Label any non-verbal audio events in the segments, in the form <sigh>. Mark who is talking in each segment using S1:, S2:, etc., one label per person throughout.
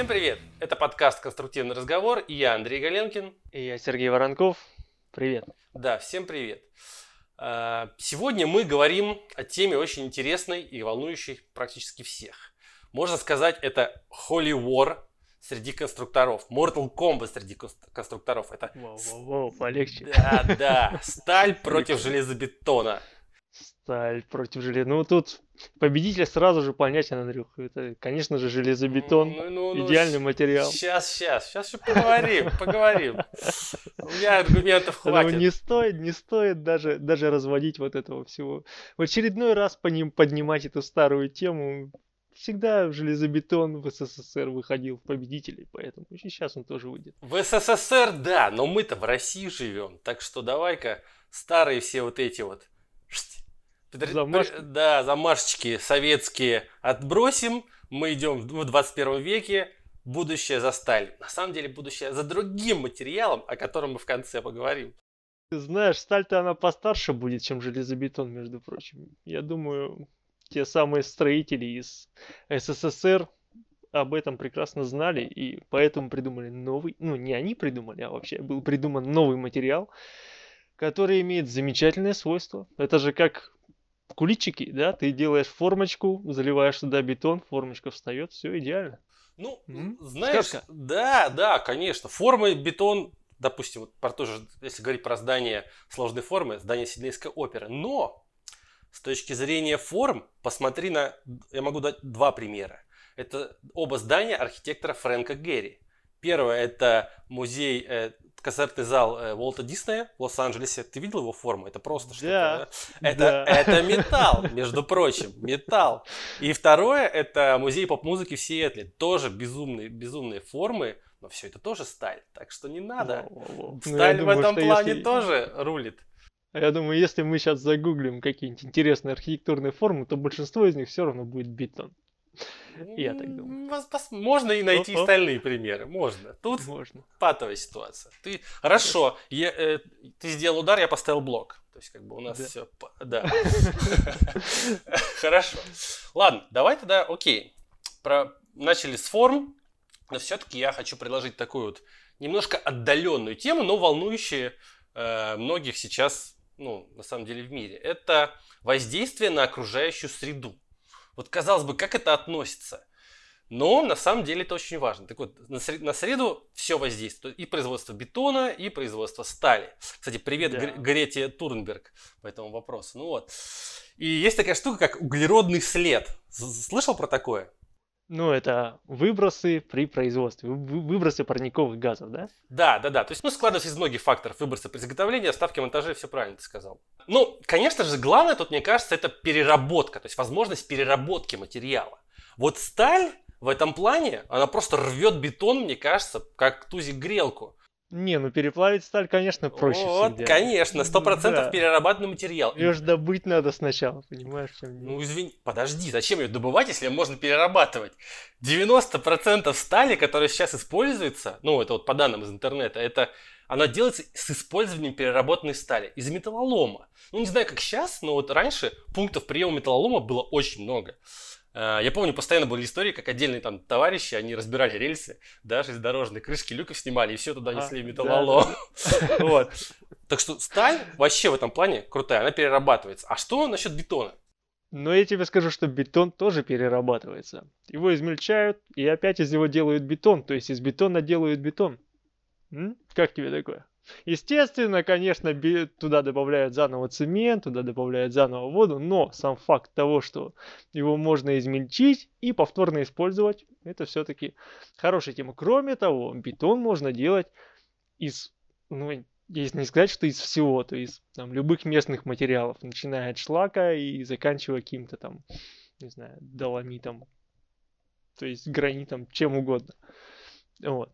S1: Всем привет! Это подкаст «Конструктивный разговор» и я Андрей Галенкин.
S2: И я Сергей Воронков. Привет.
S1: Да, всем привет. А, сегодня мы говорим о теме очень интересной и волнующей практически всех. Можно сказать, это Holy War среди конструкторов. Mortal Kombat среди конструкторов. Это...
S2: Воу, воу, воу, полегче.
S1: Да, да. Сталь <laughs> против железобетона.
S2: Сталь против железа. Ну, тут победитель сразу же понятен, Андрюх. Это, конечно же, железобетон. Ну, ну, ну, идеальный материал.
S1: Сейчас, сейчас. Сейчас еще поговорим, поговорим. У меня аргументов хватит.
S2: не стоит, не стоит даже, даже разводить вот этого всего. В очередной раз по ним поднимать эту старую тему. Всегда железобетон в СССР выходил в победителей, поэтому и сейчас он тоже выйдет.
S1: В СССР, да, но мы-то в России живем, так что давай-ка старые все вот эти вот Замашки. Да, замашечки советские отбросим. Мы идем в 21 веке. Будущее за сталь. На самом деле будущее за другим материалом, о котором мы в конце поговорим.
S2: Ты знаешь, сталь-то она постарше будет, чем железобетон, между прочим. Я думаю, те самые строители из СССР об этом прекрасно знали и поэтому придумали новый, ну не они придумали, а вообще был придуман новый материал, который имеет замечательное свойство. Это же как куличики, да, ты делаешь формочку, заливаешь туда бетон, формочка встает, все идеально.
S1: Ну, М? знаешь, Сказка. да, да, конечно. Формы, бетон, допустим, вот про то же, если говорить про здание сложной формы, здание Сиднейской оперы. Но с точки зрения форм, посмотри на, я могу дать два примера. Это оба здания архитектора Фрэнка Герри. Первое это музей э, концертный зал э, Уолта Диснея в Лос-Анджелесе. Ты видел его форму? Это просто что-то. Да, это, да. это металл, между прочим, металл. И второе, это музей поп-музыки в Сиэтле. Тоже безумные, безумные формы, но все это тоже сталь. Так что не надо. Ну, сталь ну, в думаю, этом плане если... тоже рулит.
S2: Я думаю, если мы сейчас загуглим какие-нибудь интересные архитектурные формы, то большинство из них все равно будет бетон. Я так думаю.
S1: Можно и найти О-о. остальные примеры. Можно. Тут можно. патовая ситуация. Ты хорошо, я, э, ты сделал удар, я поставил блок. То есть, как бы у нас да. все. Да. <laughs> Хорошо. Ладно, давай тогда, окей. Про... Начали с форм, но все-таки я хочу предложить такую вот немножко отдаленную тему, но волнующую э, многих сейчас, ну, на самом деле в мире. Это воздействие на окружающую среду. Вот казалось бы, как это относится? Но на самом деле это очень важно. Так вот, на, сред, на среду все воздействует. И производство бетона, и производство стали. Кстати, привет да. Грете Турнберг по этому вопросу. Ну вот. И есть такая штука, как углеродный след. Слышал про такое?
S2: Ну, это выбросы при производстве, выбросы парниковых газов, да?
S1: Да, да, да. То есть, ну, складывается из многих факторов выброса при изготовлении, оставки монтажа, все правильно ты сказал. Ну, конечно же, главное тут, мне кажется, это переработка, то есть возможность переработки материала. Вот сталь в этом плане, она просто рвет бетон, мне кажется, как тузик грелку.
S2: Не, ну переплавить сталь, конечно, проще
S1: Вот, всегда. конечно, сто процентов да. перерабатываемый материал.
S2: Ее же добыть надо сначала, понимаешь? Чем
S1: ну, извини, подожди, зачем ее добывать, если ее можно перерабатывать? 90% стали, которая сейчас используется, ну, это вот по данным из интернета, это она делается с использованием переработанной стали из металлолома. Ну, не знаю, как сейчас, но вот раньше пунктов приема металлолома было очень много. Э, я помню, постоянно были истории, как отдельные там товарищи, они разбирали рельсы, да, железнодорожные крышки люков снимали, и все туда несли а, металлолом. <laughs> Вот. Так что сталь вообще в этом плане крутая, она перерабатывается. А что насчет бетона?
S2: Но я тебе скажу, что бетон тоже перерабатывается. Его измельчают, и опять из него делают бетон, то есть из бетона делают бетон. М? Как тебе такое? Естественно, конечно, туда добавляют заново цемент, туда добавляют заново воду, но сам факт того, что его можно измельчить и повторно использовать, это все-таки хорошая тема. Кроме того, бетон можно делать из, ну, если не сказать, что из всего, то из там, любых местных материалов, начиная от шлака и заканчивая каким-то там, не знаю, доломитом, то есть гранитом, чем угодно. Вот.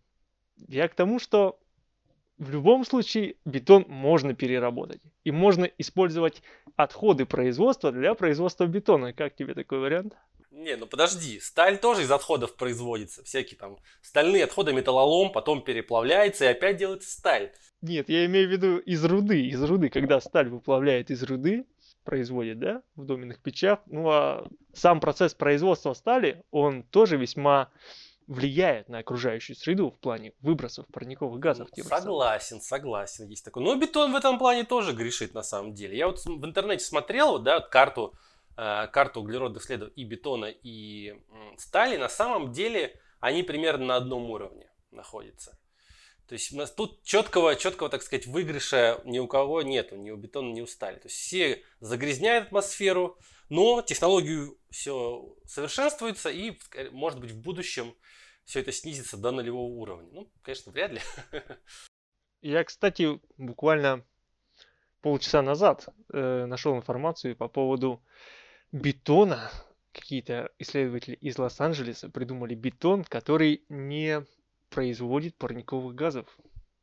S2: Я к тому, что в любом случае бетон можно переработать. И можно использовать отходы производства для производства бетона. Как тебе такой вариант?
S1: Не, ну подожди, сталь тоже из отходов производится. Всякие там стальные отходы, металлолом, потом переплавляется и опять делается сталь.
S2: Нет, я имею в виду из руды. Из руды, когда сталь выплавляет из руды, производит, да, в доменных печах. Ну а сам процесс производства стали, он тоже весьма влияет на окружающую среду в плане выбросов парниковых газов.
S1: Согласен, согласен, есть такое. Но бетон в этом плане тоже грешит на самом деле. Я вот в интернете смотрел, да, карту, э, карту углеродных следов и бетона, и э, стали. На самом деле они примерно на одном уровне находятся. То есть у нас тут четкого, четкого, так сказать, выигрыша ни у кого нету, ни у бетона, ни у стали. То есть все загрязняют атмосферу, но технологию все совершенствуется и, может быть, в будущем все это снизится до нулевого уровня. Ну, конечно, вряд ли. <laughs>
S2: Я, кстати, буквально полчаса назад э, нашел информацию по поводу бетона. Какие-то исследователи из Лос-Анджелеса придумали бетон, который не производит парниковых газов.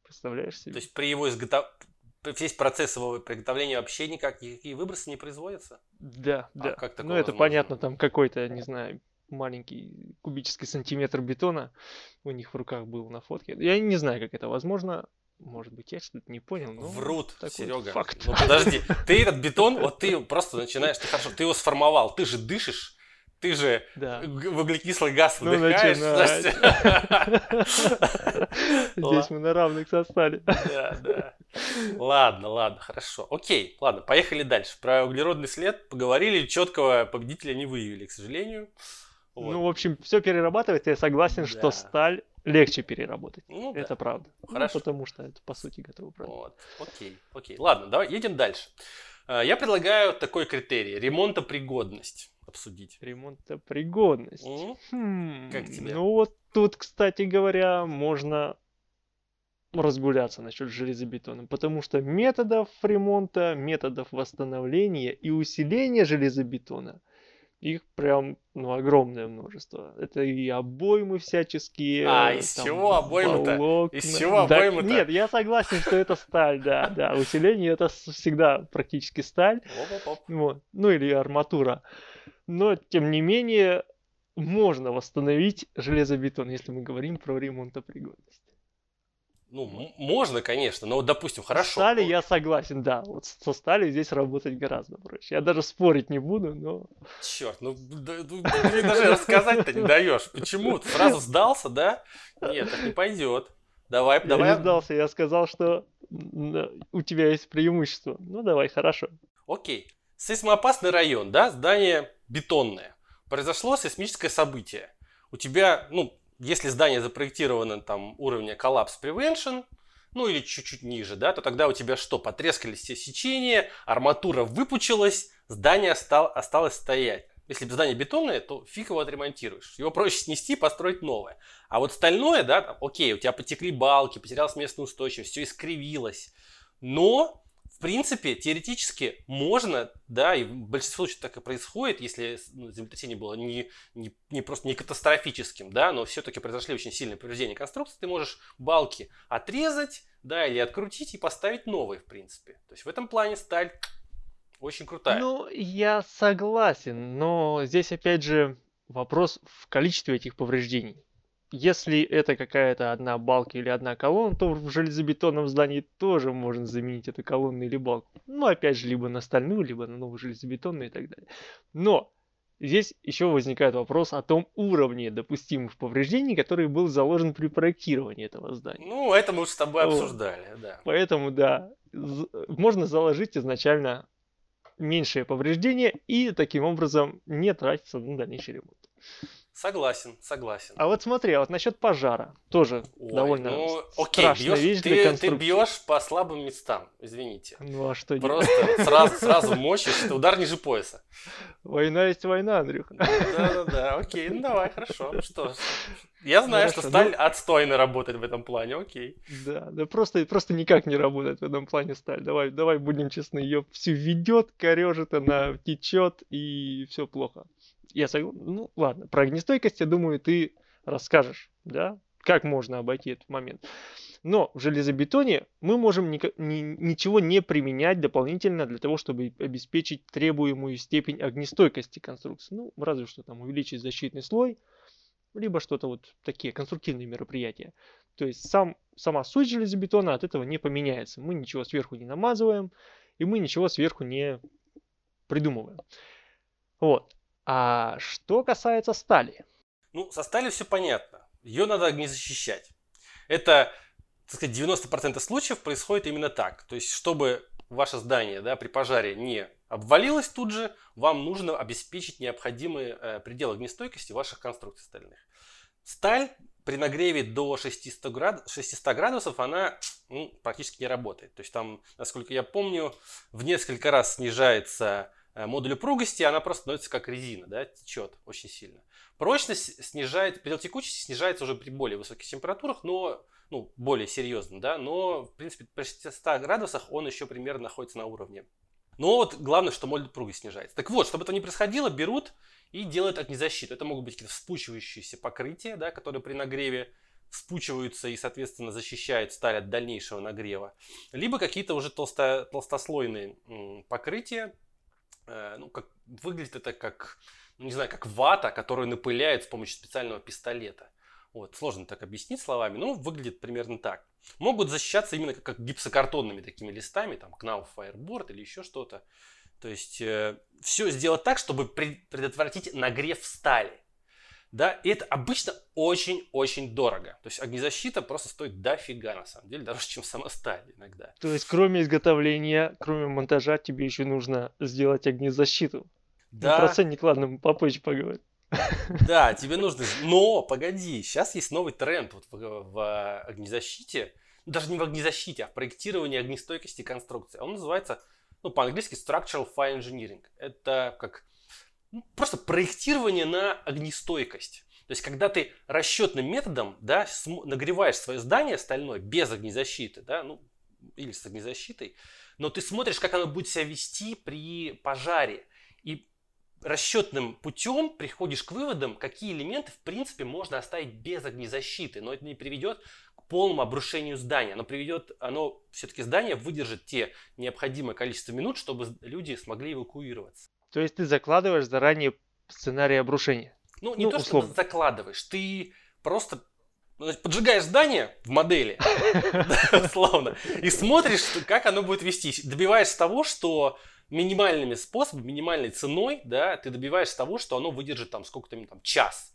S2: Представляешь себе?
S1: То есть при его изготовлении весь процесс его приготовления вообще никак никакие выбросы не производятся?
S2: Да, а да. Как ну, это возможно? понятно, там какой-то, не знаю, маленький кубический сантиметр бетона у них в руках был на фотке. Я не знаю, как это возможно. Может быть, я что-то не понял. Но
S1: Врут, Серега. Факт. Ну подожди, <laughs> ты этот бетон, вот ты просто начинаешь, ты хорошо, ты его сформовал, ты же дышишь, ты же да. в углекислый газ ну, выдыхаешь. <laughs>
S2: Здесь мы на равных состали.
S1: Да, да. Ладно, ладно, хорошо. Окей, ладно, поехали дальше. Про углеродный след поговорили, четкого победителя не выявили, к сожалению.
S2: Вот. Ну, в общем, все перерабатывается, я согласен, да. что сталь легче переработать. Ну, это да. правда. Ну, Хорошо. Ну, потому что это, по сути, готовый продукт.
S1: Вот. Окей, окей. Ладно, давай едем дальше. А, я предлагаю такой критерий. Ремонтопригодность обсудить.
S2: Ремонтопригодность. Mm? Хм, как тебе? Ну вот тут, кстати говоря, можно разгуляться насчет железобетона, потому что методов ремонта, методов восстановления и усиления железобетона их прям ну, огромное множество. Это и обоймы всяческие.
S1: А, из там, чего обоймы-то? Из чего
S2: да, обоймы-то? Нет, я согласен, что это сталь, да, да. Усиление это всегда практически сталь. Вот. Ну или арматура. Но, тем не менее, можно восстановить железобетон, если мы говорим про ремонтопригодность.
S1: Ну, можно, конечно, но вот, допустим, хорошо.
S2: Стали я согласен, да. Вот со стали здесь работать гораздо проще. Я даже спорить не буду, но...
S1: Черт, ну, да, ну ты даже рассказать-то не даешь. Почему? Ты сразу сдался, да? Нет, так не пойдет. Давай,
S2: я
S1: давай.
S2: Я не сдался, я сказал, что у тебя есть преимущество. Ну, давай, хорошо.
S1: Окей. Сейсмоопасный район, да, здание бетонное. Произошло сейсмическое событие. У тебя, ну, если здание запроектировано там уровня коллапс prevention, ну или чуть-чуть ниже, да, то тогда у тебя что, потрескались все сечения, арматура выпучилась, здание остал, осталось стоять. Если здание бетонное, то фиг его отремонтируешь. Его проще снести, построить новое. А вот стальное, да, там, окей, у тебя потекли балки, потерялась местная устойчивость, все искривилось. Но принципе, теоретически можно, да, и в большинстве случаев так и происходит, если ну, землетрясение было не, не, не просто не катастрофическим, да, но все-таки произошли очень сильные повреждения конструкции, ты можешь балки отрезать, да, или открутить и поставить новые, в принципе. То есть в этом плане сталь очень крутая.
S2: Ну, я согласен, но здесь опять же вопрос в количестве этих повреждений. Если это какая-то одна балка или одна колонна, то в железобетонном здании тоже можно заменить эту колонну или балку. Ну, опять же, либо на стальную, либо на новую железобетонную и так далее. Но здесь еще возникает вопрос о том уровне допустимых повреждений, который был заложен при проектировании этого здания.
S1: Ну, это мы с тобой вот. обсуждали, да.
S2: Поэтому, да, можно заложить изначально меньшее повреждение и таким образом не тратиться на дальнейший ремонт.
S1: Согласен, согласен.
S2: А вот смотри, а вот насчет пожара тоже Ой, довольно ну, окей, страшная
S1: бьешь,
S2: вещь
S1: ты,
S2: для конструкции.
S1: Ты бьешь по слабым местам, извините.
S2: Ну а что
S1: Просто вот сразу, <laughs> сразу мочишь, это удар ниже пояса.
S2: Война есть война, Андрюха.
S1: Да-да-да, окей, ну давай, хорошо. Ну что я знаю, Хорошо, что сталь ну... отстойно работает в этом плане, окей.
S2: Да, да просто, просто никак не работает в этом плане сталь. Давай, давай будем честны, ее всю ведет, корежит, она течет и все плохо я согласен. Ну, ладно, про огнестойкость, я думаю, ты расскажешь, да, как можно обойти этот момент. Но в железобетоне мы можем ни, ни, ничего не применять дополнительно для того, чтобы обеспечить требуемую степень огнестойкости конструкции. Ну, разве что там увеличить защитный слой, либо что-то вот такие конструктивные мероприятия. То есть сам, сама суть железобетона от этого не поменяется. Мы ничего сверху не намазываем, и мы ничего сверху не придумываем. Вот. А что касается стали?
S1: Ну, со стали все понятно. ее надо огнезащищать. Это, так сказать, 90% случаев происходит именно так. То есть, чтобы ваше здание да, при пожаре не обвалилось тут же, вам нужно обеспечить необходимый э, предел огнестойкости ваших конструкций стальных. Сталь при нагреве до 600, град... 600 градусов она ну, практически не работает. То есть там, насколько я помню, в несколько раз снижается модуль упругости, она просто становится как резина, да, течет очень сильно. Прочность снижает, предел текучести снижается уже при более высоких температурах, но ну, более серьезно, да, но, в принципе, при 600 градусах он еще примерно находится на уровне. Но вот главное, что модуль упругости снижается. Так вот, чтобы это не происходило, берут и делают огнезащиту. Это могут быть какие-то вспучивающиеся покрытия, да, которые при нагреве вспучиваются и, соответственно, защищают сталь от дальнейшего нагрева. Либо какие-то уже толсто, толстослойные покрытия. Э, ну, как, выглядит это как, ну, не знаю, как вата, которую напыляют с помощью специального пистолета. Вот, сложно так объяснить словами, но выглядит примерно так. Могут защищаться именно как, как гипсокартонными такими листами, там, Knauf Fireboard или еще что-то. То есть э, все сделать так, чтобы предотвратить нагрев стали. Да, и это обычно очень-очень дорого. То есть огнезащита просто стоит дофига, на самом деле, дороже, чем сама сталь иногда.
S2: То есть кроме изготовления, кроме монтажа, тебе еще нужно сделать огнезащиту. Да. Ну, про ценник, ладно, мы попозже поговорим.
S1: Да, тебе нужно... Но, погоди, сейчас есть новый тренд вот в, в огнезащите. Даже не в огнезащите, а в проектировании огнестойкости конструкции. Он называется ну, по-английски Structural Fire Engineering. Это как ну, просто проектирование на огнестойкость. То есть, когда ты расчетным методом да, нагреваешь свое здание стальное без огнезащиты, да, ну, или с огнезащитой, но ты смотришь, как оно будет себя вести при пожаре. И расчетным путем приходишь к выводам, какие элементы, в принципе, можно оставить без огнезащиты, но это не приведет полному обрушению здания. Оно приведет, оно все-таки здание выдержит те необходимое количество минут, чтобы люди смогли эвакуироваться.
S2: То есть ты закладываешь заранее сценарий обрушения?
S1: Ну, не ну, то, условно. что закладываешь, ты просто ну, поджигаешь здание в модели, <laughs> условно, и смотришь, как оно будет вестись. Добиваешься того, что минимальными способами, минимальной ценой, да, ты добиваешься того, что оно выдержит там сколько-то там час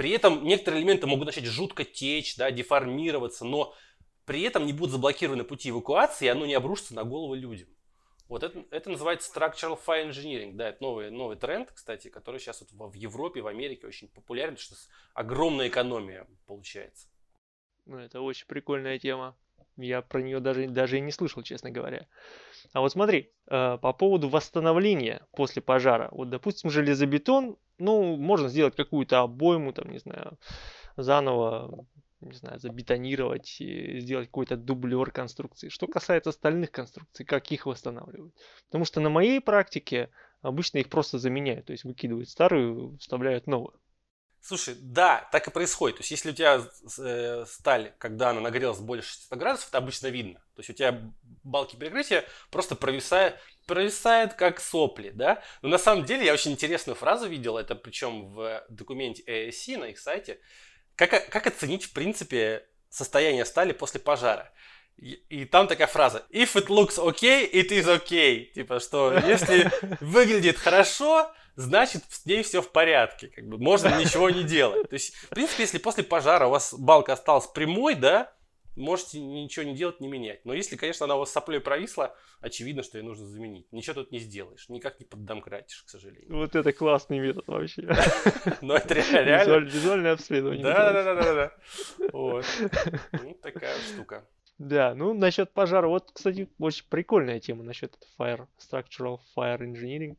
S1: при этом некоторые элементы могут начать жутко течь, да, деформироваться, но при этом не будут заблокированы пути эвакуации, и оно не обрушится на голову людям. Вот это, это называется structural fire engineering. Да, это новый, новый тренд, кстати, который сейчас вот в Европе, в Америке очень популярен, что огромная экономия получается.
S2: Ну, это очень прикольная тема. Я про нее даже, даже и не слышал, честно говоря. А вот смотри, э, по поводу восстановления после пожара. Вот, допустим, железобетон, ну, можно сделать какую-то обойму, там, не знаю, заново, не знаю, забетонировать, сделать какой-то дублер конструкции. Что касается остальных конструкций, как их восстанавливать? Потому что на моей практике обычно их просто заменяют, то есть выкидывают старую, вставляют новую.
S1: Слушай, да, так и происходит. То есть, если у тебя э, сталь, когда она нагрелась больше 600 градусов, это обычно видно. То есть, у тебя балки перекрытия просто провисают, провисают как сопли, да? Но на самом деле я очень интересную фразу видел, это причем в документе ASC на их сайте. Как, как оценить, в принципе, состояние стали после пожара? И, и там такая фраза If it looks okay, it is okay. Типа, что если выглядит хорошо, значит с ней все в порядке. Как бы можно ничего не делать. То есть, в принципе, если после пожара у вас балка осталась прямой, да, можете ничего не делать, не менять. Но если, конечно, она у вас соплей провисла, очевидно, что ее нужно заменить. Ничего тут не сделаешь. Никак не поддомкратишь, к сожалению.
S2: Вот это классный метод вообще. <laughs>
S1: Ну, это реально.
S2: Визуальное обследование.
S1: Да, да, да, да, да. Вот. <laughs> Ну, такая штука.
S2: Да, ну насчет пожара, вот, кстати, очень прикольная тема насчет Fire Structural Fire Engineering.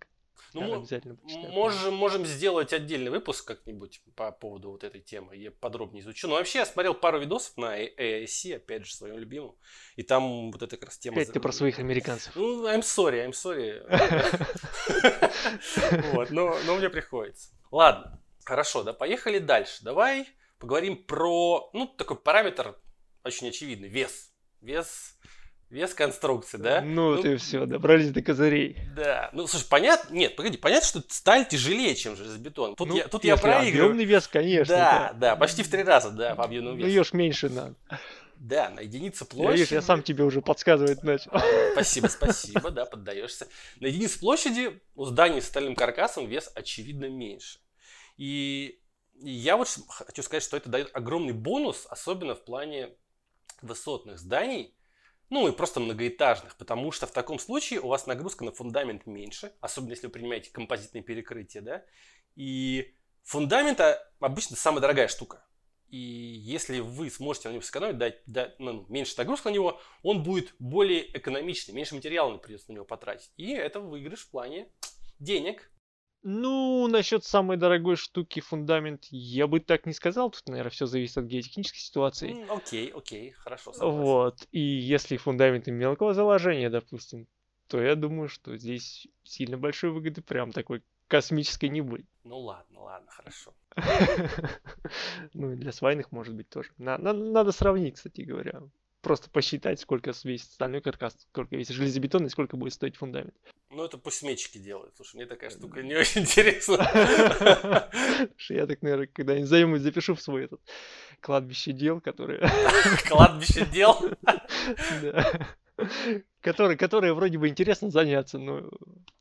S1: Ну, мы обязательно можем, можем сделать отдельный выпуск как-нибудь по поводу вот этой темы. Я подробнее изучу. Но вообще я смотрел пару видосов на AIC, опять же, своем любимом. И там вот эта как раз тема...
S2: Опять ты про своих американцев.
S1: Ну, I'm sorry, I'm sorry. <laughs> Вот, но мне приходится. Ладно, хорошо, да, поехали дальше. Давай поговорим про, ну, такой параметр очень очевидный, вес. Вес Вес конструкции, да?
S2: Ну, ну ты все, добрались до козырей.
S1: Да. Ну, слушай, понятно, нет, погоди, понятно, что сталь тяжелее, чем железобетон. Тут ну, я, тут я проигрываю.
S2: Объемный вес, конечно.
S1: Да, да, да, почти в три раза, да, по объемному
S2: весу. Ну, ее ж меньше надо.
S1: Да, на единицу площади. Я,
S2: видишь, я сам тебе уже подсказывать начал.
S1: Спасибо, спасибо, да, поддаешься. На единицу площади у здания с стальным каркасом вес очевидно меньше. И я вот хочу сказать, что это дает огромный бонус, особенно в плане высотных зданий, ну и просто многоэтажных, потому что в таком случае у вас нагрузка на фундамент меньше, особенно если вы принимаете композитные перекрытия, да, и фундамент обычно самая дорогая штука. И если вы сможете на него сэкономить, дать, дать ну, меньше нагрузки на него, он будет более экономичный, меньше материала придется на него потратить. И это выигрыш в плане денег.
S2: Ну, насчет самой дорогой штуки фундамент, я бы так не сказал. Тут, наверное, все зависит от геотехнической ситуации.
S1: Mm, окей, окей, хорошо. Согласен.
S2: Вот. И если фундаменты мелкого заложения, допустим, то я думаю, что здесь сильно большой выгоды прям такой космической не будет.
S1: Ну ладно, ладно, хорошо. <laughs>
S2: Ну, для свайных может быть тоже. Надо сравнить, кстати говоря просто посчитать, сколько весит стальной каркас, сколько весит железобетон и сколько будет стоить фундамент.
S1: Ну, это пусть метчики делают. Слушай, мне такая штука не очень интересна. <laughs>
S2: Я так, наверное, когда-нибудь займусь, запишу в свой этот кладбище дел, которые... <laughs>
S1: Кладбище дел? <laughs>
S2: Да. Которые, которые вроде бы интересно заняться, но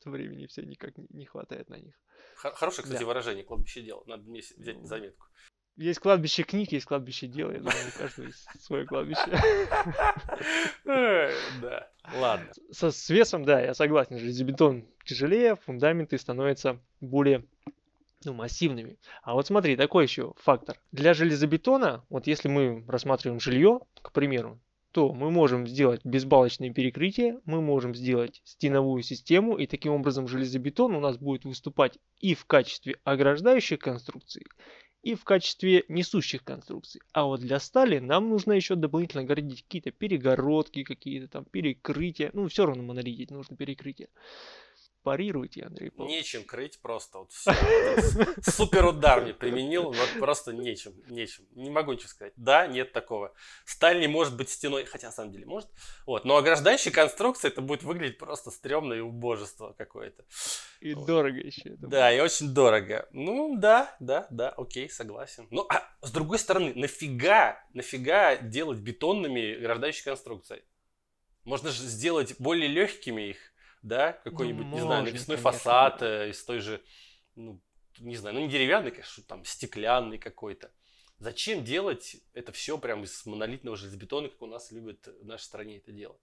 S2: времени все никак не хватает на них.
S1: Хорошее, кстати, выражение, кладбище дел. Надо мне взять заметку.
S2: Есть кладбище книг, есть кладбище дела. Я думаю, у каждого есть свое кладбище.
S1: Да, ладно.
S2: Со, с весом, да, я согласен. Железобетон тяжелее, фундаменты становятся более ну, массивными. А вот смотри, такой еще фактор. Для железобетона, вот если мы рассматриваем жилье, к примеру, то мы можем сделать безбалочные перекрытия, мы можем сделать стеновую систему, и таким образом железобетон у нас будет выступать и в качестве ограждающей конструкции, и в качестве несущих конструкций. А вот для стали нам нужно еще дополнительно городить какие-то перегородки, какие-то там перекрытия. Ну, все равно монолитить нужно перекрытие парируйте, Андрей
S1: Павлович. Нечем крыть просто. Вот все. Супер удар мне применил, вот просто нечем, нечем. Не могу ничего сказать. Да, нет такого. Сталь не может быть стеной, хотя на самом деле может. Вот. Но ограждающая конструкция, это будет выглядеть просто стрёмно и убожество какое-то.
S2: И вот. дорого еще.
S1: Да, и очень дорого. Ну, да, да, да, окей, согласен. Ну, а с другой стороны, нафига, нафига делать бетонными ограждающие конструкции? Можно же сделать более легкими их да, какой-нибудь, ну, не знаю, навесной фасад э, из той же, ну, не знаю, ну не деревянный, конечно, там стеклянный какой-то. Зачем делать это все прям из монолитного железобетона, как у нас любят в нашей стране это делать?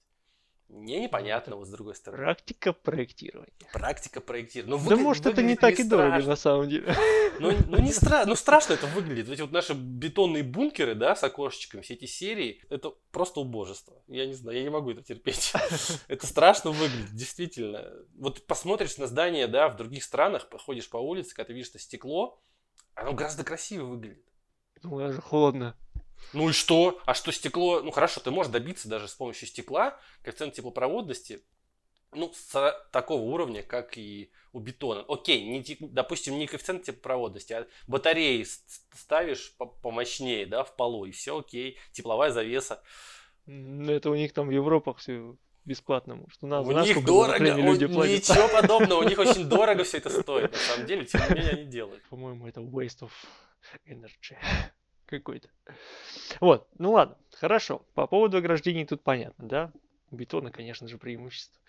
S1: Мне непонятно, вот с другой стороны.
S2: Практика проектирования.
S1: Практика проектирования.
S2: Ну, да может это не так и дорого на самом деле. <laughs>
S1: Ну, ну не стра... ну страшно это выглядит. Эти вот наши бетонные бункеры, да, с окошечками, все эти серии, это просто убожество. Я не знаю, я не могу это терпеть. <laughs> Это страшно выглядит, действительно. Вот посмотришь на здание, да, в других странах, походишь по улице, когда ты видишь это стекло, оно гораздо красивее выглядит.
S2: Ну, даже холодно.
S1: Ну и что? А что стекло? Ну хорошо, ты можешь добиться даже с помощью стекла коэффициент теплопроводности ну, с такого уровня, как и у бетона. Окей, не, допустим, не коэффициент теплопроводности, а батареи ставишь помощнее, да, в полу, и все окей, тепловая завеса.
S2: Ну, это у них там в Европах все бесплатно, может. У, нас,
S1: у них дорого, люди у, ничего <laughs> подобного, у них очень дорого все это стоит, на самом деле, тем не менее они делают.
S2: По-моему, это waste of energy какой-то. Вот, ну ладно, хорошо. По поводу ограждений тут понятно, да? У бетона, конечно же, преимущество.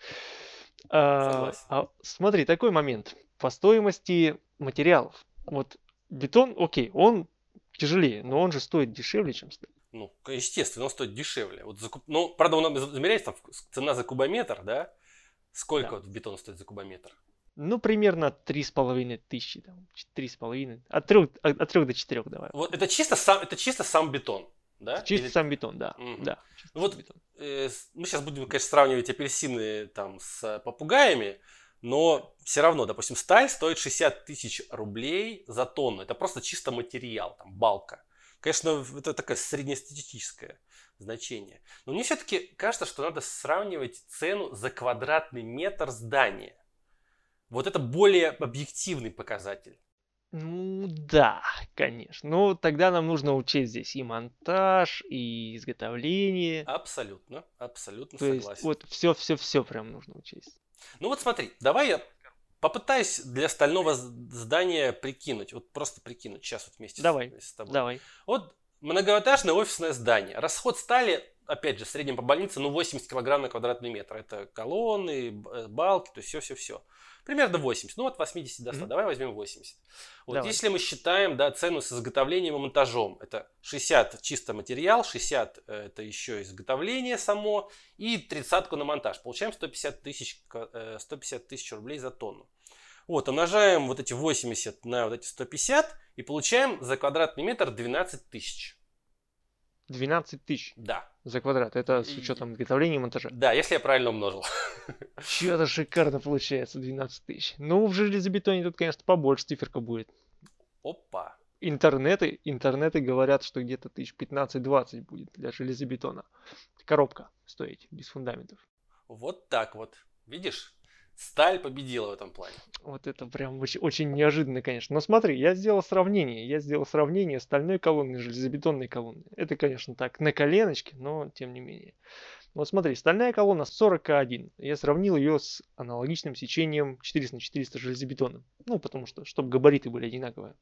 S2: А, а, смотри, такой момент. По стоимости материалов. Вот бетон, окей, он тяжелее, но он же стоит дешевле, чем сталь.
S1: Ну, естественно, он стоит дешевле. Вот закуп... Ну, правда, он замеряется там цена за кубометр, да? Сколько да. вот бетон стоит за кубометр?
S2: Ну, примерно три с половиной тысячи, там, три с половиной, от трех, от, от трех до четырех давай.
S1: Вот это чисто сам, это чисто сам бетон, да?
S2: Чисто Или... сам бетон, да, угу. да.
S1: Вот бетон. Э, мы сейчас будем, конечно, сравнивать апельсины там с попугаями, но все равно, допустим, сталь стоит 60 тысяч рублей за тонну. Это просто чисто материал, там, балка. Конечно, это такое среднестатистическое значение. Но мне все-таки кажется, что надо сравнивать цену за квадратный метр здания. Вот это более объективный показатель.
S2: Ну да, конечно. Ну тогда нам нужно учесть здесь и монтаж, и изготовление.
S1: Абсолютно, абсолютно
S2: То
S1: согласен.
S2: Есть, вот все, все, все прям нужно учесть.
S1: Ну вот смотри, давай я попытаюсь для стального здания прикинуть, вот просто прикинуть сейчас вот вместе
S2: давай,
S1: с, с тобой.
S2: Давай.
S1: Вот многоэтажное офисное здание. Расход стали, опять же, в среднем по больнице, ну 80 килограмм на квадратный метр. Это колонны, балки, то есть все-все-все Примерно 80. Ну, от 80 до 100. Mm-hmm. Давай возьмем 80. Вот Давай. если мы считаем, да, цену с изготовлением и монтажом, это 60 чисто материал, 60 э, это еще изготовление само, и 30 на монтаж. Получаем 150 тысяч, 150 тысяч рублей за тонну. Вот, умножаем вот эти 80 на вот эти 150 и получаем за квадратный метр 12 тысяч.
S2: 12 тысяч?
S1: Да.
S2: За квадрат. Это с учетом изготовления и монтажа?
S1: Да, если я правильно умножил. <laughs>
S2: Что-то шикарно получается, 12 тысяч. Ну, в железобетоне тут, конечно, побольше циферка будет.
S1: Опа.
S2: Интернеты, интернеты говорят, что где-то тысяч 15-20 будет для железобетона. Коробка стоить, без фундаментов.
S1: Вот так вот. Видишь? Сталь победила в этом плане.
S2: Вот это прям очень, очень неожиданно, конечно. Но смотри, я сделал сравнение. Я сделал сравнение стальной колонны и железобетонной колонны. Это, конечно, так, на коленочке, но тем не менее. Вот смотри, стальная колонна 41. Я сравнил ее с аналогичным сечением 400 на 400 железобетоном. Ну, потому что, чтобы габариты были одинаковые.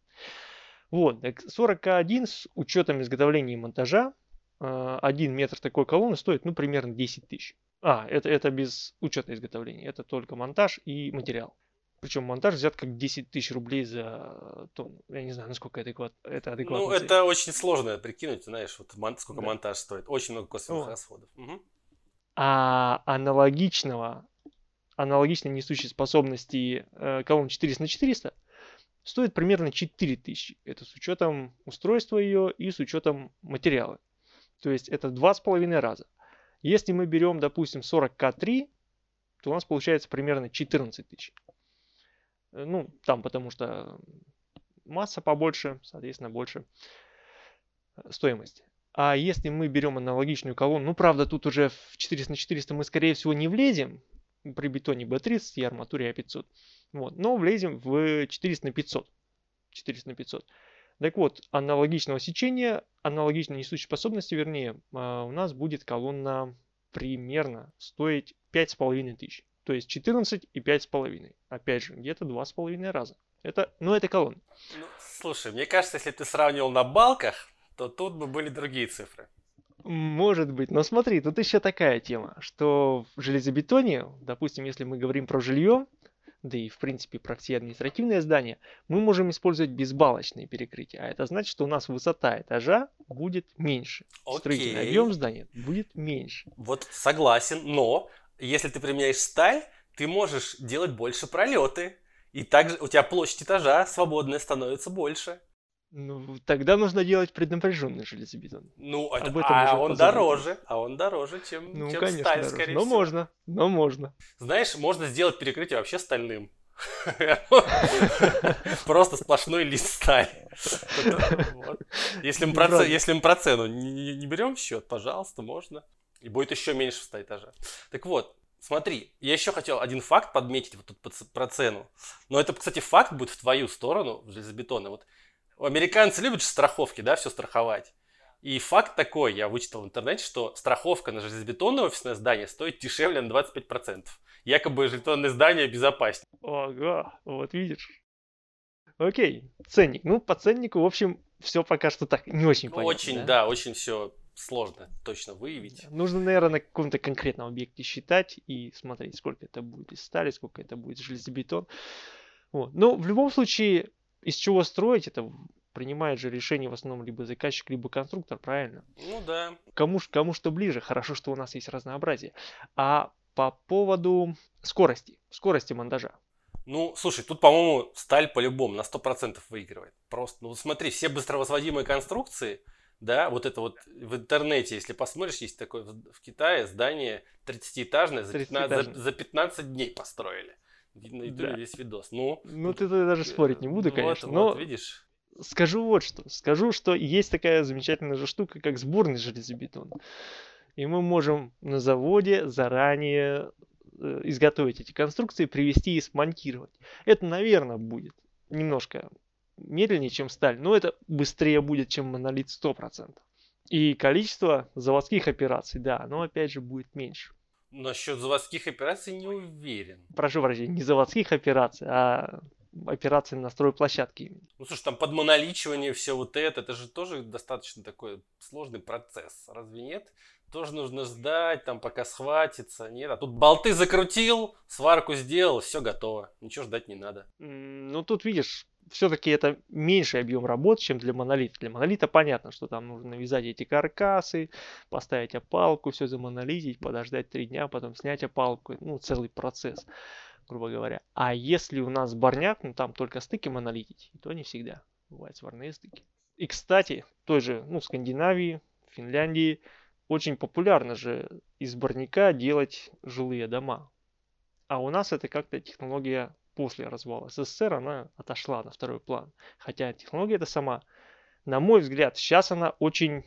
S2: Вот, 41 с учетом изготовления и монтажа. 1 э, метр такой колонны стоит, ну, примерно 10 тысяч. А, это, это без учета изготовления. Это только монтаж и материал. Причем монтаж взят как 10 тысяч рублей за тонну. Я не знаю, насколько это, адекват, это адекватно.
S1: Ну, это очень сложно прикинуть, знаешь, вот сколько да. монтаж стоит. Очень много косвенных О. расходов. Угу.
S2: А аналогичного, аналогичной несущей способности э, колонн 400 на 400 стоит примерно 4 тысячи. Это с учетом устройства ее и с учетом материала. То есть это два с половиной раза. Если мы берем, допустим, 40К3, то у нас получается примерно 14 тысяч. Э, ну, там потому что масса побольше, соответственно, больше э, стоимость. А если мы берем аналогичную колонну, ну, правда, тут уже в 400 на 400 мы, скорее всего, не влезем при бетоне B30 и арматуре А500. Вот, но влезем в 400 на 500. 400 на 500. Так вот, аналогичного сечения, аналогичной несущей способности, вернее, а, у нас будет колонна примерно стоить 5,5 тысяч. То есть 14 и 5,5. Опять же, где-то 2,5 раза. Это, ну, это колонна.
S1: Ну, слушай, мне кажется, если ты сравнивал на балках, то тут бы были другие цифры.
S2: Может быть, но смотри, тут еще такая тема, что в железобетоне, допустим, если мы говорим про жилье, да и в принципе про все административные здания, мы можем использовать безбалочные перекрытия. А это значит, что у нас высота этажа будет меньше. Окей. Строительный объем здания будет меньше.
S1: Вот согласен, но если ты применяешь сталь, ты можешь делать больше пролеты. И также у тебя площадь этажа свободная становится больше.
S2: Ну, тогда нужно делать преднапряженный железобетон.
S1: Ну, это, Об этом а он дороже, а он дороже, чем,
S2: ну,
S1: чем
S2: конечно,
S1: сталь,
S2: дороже.
S1: скорее
S2: но
S1: всего.
S2: можно, но можно.
S1: Знаешь, можно сделать перекрытие вообще стальным. <laughs> Просто сплошной лист стали. Если мы про цену не берем в счет, пожалуйста, можно. И будет еще меньше в 100 этажа. Так вот, Смотри, я еще хотел один факт подметить вот тут про цену. Но это, кстати, факт будет в твою сторону, в железобетонный. Вот Американцы любят страховки, да, все страховать. И факт такой, я вычитал в интернете, что страховка на железобетонное офисное здание стоит дешевле на 25%. Якобы железобетонное здание безопаснее.
S2: Ого, вот видишь. Окей, ценник. Ну, по ценнику, в общем, все пока что так не очень понятно.
S1: Очень, да, да очень все сложно точно выявить.
S2: Нужно, наверное, на каком-то конкретном объекте считать и смотреть, сколько это будет из стали, сколько это будет железобетон. Вот. Но в любом случае, из чего строить, это принимает же решение в основном либо заказчик, либо конструктор, правильно?
S1: Ну да.
S2: Кому, кому что ближе, хорошо, что у нас есть разнообразие. А по поводу скорости, скорости монтажа.
S1: Ну, слушай, тут, по-моему, сталь по-любому на 100% выигрывает. Просто, ну смотри, все быстровозводимые конструкции, да, вот это вот в интернете, если посмотришь, есть такое в Китае здание 30-этажное, за 15, за, за 15 дней построили. На ютубе да. весь видос. Ну,
S2: ну ты даже спорить не буду, конечно. Вот, но
S1: вот, видишь.
S2: Скажу вот что. Скажу, что есть такая замечательная же штука, как сборный железобетон. И мы можем на заводе заранее э, изготовить эти конструкции, привести и смонтировать. Это, наверное, будет немножко медленнее, чем сталь, но это быстрее будет, чем монолит 100%. И количество заводских операций, да, оно опять же будет меньше.
S1: Насчет заводских операций не уверен.
S2: Прошу прощения, не заводских операций, а операции на стройплощадке.
S1: Ну, слушай, там подмоналичивание, все вот это, это же тоже достаточно такой сложный процесс, разве нет? Тоже нужно ждать, там, пока схватится. Нет, а тут болты закрутил, сварку сделал, все готово. Ничего ждать не надо.
S2: Ну, тут видишь, все-таки это меньший объем работ, чем для монолита. Для монолита понятно, что там нужно навязать эти каркасы, поставить опалку, все замонолитить, подождать три дня, потом снять опалку. Ну, целый процесс, грубо говоря. А если у нас барняк, ну там только стыки монолитить, то не всегда. Бывают сварные стыки. И, кстати, той же, ну, Скандинавии, Финляндии, очень популярно же из барняка делать жилые дома. А у нас это как-то технология после развала СССР она отошла на второй план. Хотя технология эта сама, на мой взгляд, сейчас она очень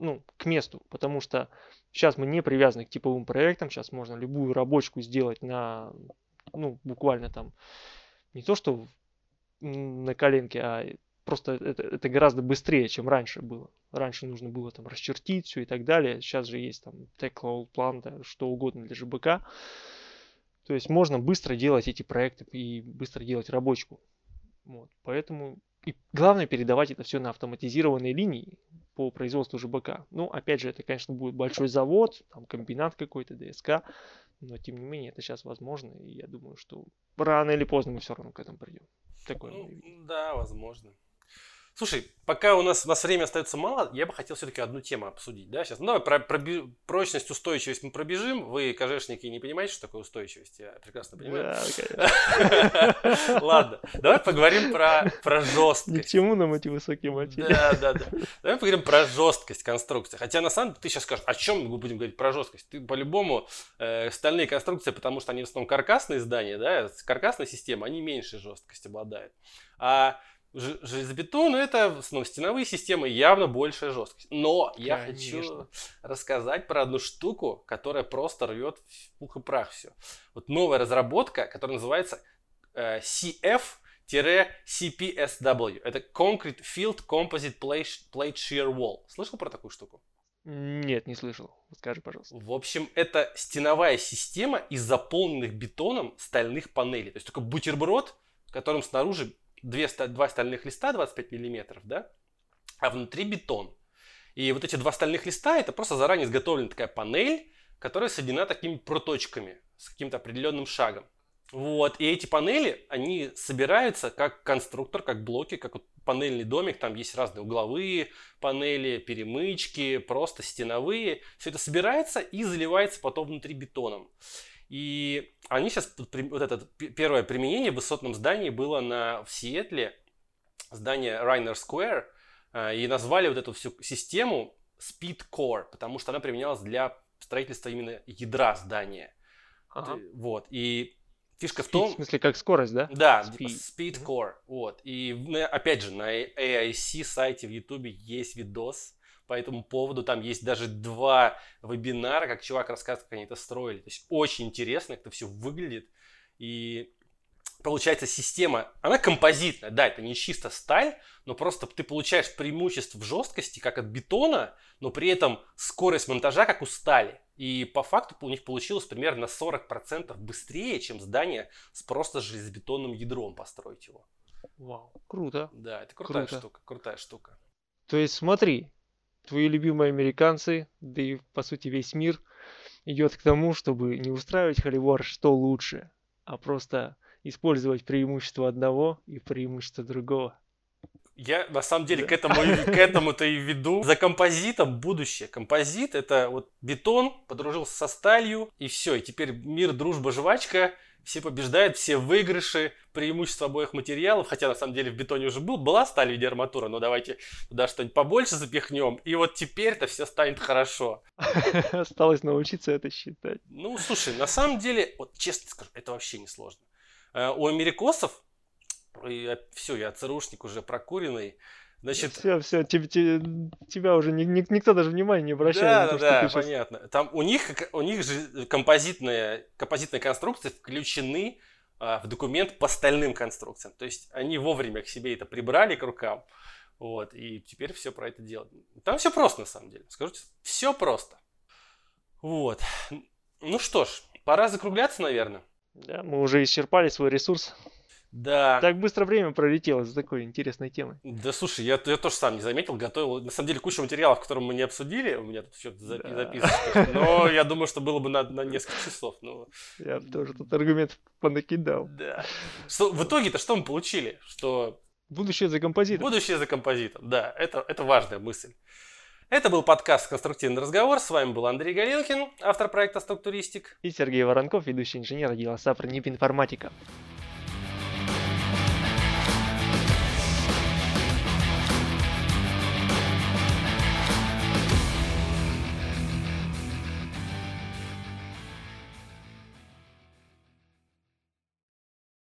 S2: ну, к месту, потому что сейчас мы не привязаны к типовым проектам, сейчас можно любую рабочку сделать на, ну, буквально там, не то что на коленке, а просто это, это гораздо быстрее, чем раньше было. Раньше нужно было там расчертить все и так далее. Сейчас же есть там Tech план, да, что угодно для ЖБК. То есть можно быстро делать эти проекты и быстро делать рабочку. Вот. Поэтому и главное передавать это все на автоматизированные линии по производству ЖБК. Ну, опять же, это, конечно, будет большой завод, там комбинат какой-то, ДСК, но тем не менее это сейчас возможно, и я думаю, что рано или поздно мы все равно к этому придем.
S1: Такое ну, да, возможно. Слушай, пока у нас, у нас время остается мало, я бы хотел все-таки одну тему обсудить. Да, сейчас. Ну, давай про, про прочность, устойчивость мы пробежим. Вы, КЖшники, не понимаете, что такое устойчивость? Я прекрасно понимаю. <laughs> Ладно, давай поговорим про, про жесткость.
S2: Ни к чему нам эти высокие мотивы.
S1: Да, да, да. Давай поговорим про жесткость конструкции. Хотя, на самом деле, ты сейчас скажешь, о чем мы будем говорить про жесткость? Ты по-любому э, стальные конструкции, потому что они в основном каркасные здания, да, каркасная система, они меньше жесткости обладают. А железобетон это основном стеновые системы явно большая жесткость. Но я хочу рассказать про одну штуку, которая просто рвет в пух и прах все. Вот новая разработка, которая называется э, CF CPSW. Это Concrete Field Composite Plate Shear Wall. Слышал про такую штуку?
S2: Нет, не слышал. Скажи, пожалуйста.
S1: В общем, это стеновая система из заполненных бетоном стальных панелей. То есть такой бутерброд, в котором снаружи две, два стальных листа 25 миллиметров, да, а внутри бетон. И вот эти два стальных листа это просто заранее изготовленная такая панель, которая соединена такими проточками с каким-то определенным шагом. Вот, и эти панели, они собираются как конструктор, как блоки, как вот панельный домик, там есть разные угловые панели, перемычки, просто стеновые. Все это собирается и заливается потом внутри бетоном. И они сейчас, вот это первое применение в высотном здании было на, в Сиэтле, здание Райнер Square, э, и назвали вот эту всю систему Speed Core, потому что она применялась для строительства именно ядра здания. Ага. Вот, и фишка
S2: speed,
S1: в том...
S2: В смысле, как скорость, да?
S1: Да, Speed, speed Core, вот. И опять же, на AIC сайте в YouTube есть видос, по этому поводу. Там есть даже два вебинара, как чувак рассказывает, как они это строили. То есть очень интересно, как это все выглядит. И получается система, она композитная, да, это не чисто сталь, но просто ты получаешь преимущество в жесткости, как от бетона, но при этом скорость монтажа, как у стали. И по факту у них получилось примерно на 40% быстрее, чем здание с просто железобетонным ядром построить его.
S2: Вау, круто.
S1: Да, это крутая круто. штука, крутая штука.
S2: То есть смотри, твои любимые американцы, да и по сути весь мир идет к тому, чтобы не устраивать холивар что лучше, а просто использовать преимущество одного и преимущество другого.
S1: Я на самом деле да. к этому к этому-то и веду. За композитом будущее. Композит это вот бетон подружился со сталью и все. И теперь мир, дружба, жвачка все побеждают, все выигрыши, преимущество обоих материалов, хотя на самом деле в бетоне уже был, была сталь в виде арматуры, но давайте туда что-нибудь побольше запихнем, и вот теперь-то все станет хорошо. <laughs>
S2: Осталось научиться это считать.
S1: Ну, слушай, на самом деле, вот честно скажу, это вообще не сложно. Э, у америкосов, все, я ЦРУшник уже прокуренный,
S2: Значит, все, все, тебе, тебе, тебя уже ни, ни, никто даже внимания не обращает.
S1: Да, да, да, понятно. Там у них, у них же композитные, композитные конструкции включены а, в документ по стальным конструкциям. То есть они вовремя к себе это прибрали к рукам. Вот, и теперь все про это делают. Там все просто, на самом деле. Скажите, все просто. Вот. Ну что ж, пора закругляться, наверное.
S2: Да, мы уже исчерпали свой ресурс.
S1: Да.
S2: Так быстро время пролетело за такой интересной темой.
S1: Да слушай, я, я тоже сам не заметил, готовил. На самом деле кучу материалов, которые мы не обсудили, у меня тут все запи-
S2: Да.
S1: записано. Но я думаю, что было бы на, на несколько часов. Ну,
S2: Я тоже тут аргумент понакидал.
S1: да. Что, в итоге-то что мы получили? Что
S2: Будущее за композитор.
S1: будущее за композитом. Да, это, это важная мысль. Это был подкаст «Конструктивный разговор». С вами был Андрей Галенкин, автор проекта «Структуристик».
S2: И Сергей Воронков, ведущий инженер отдела САПР НИП Информатика.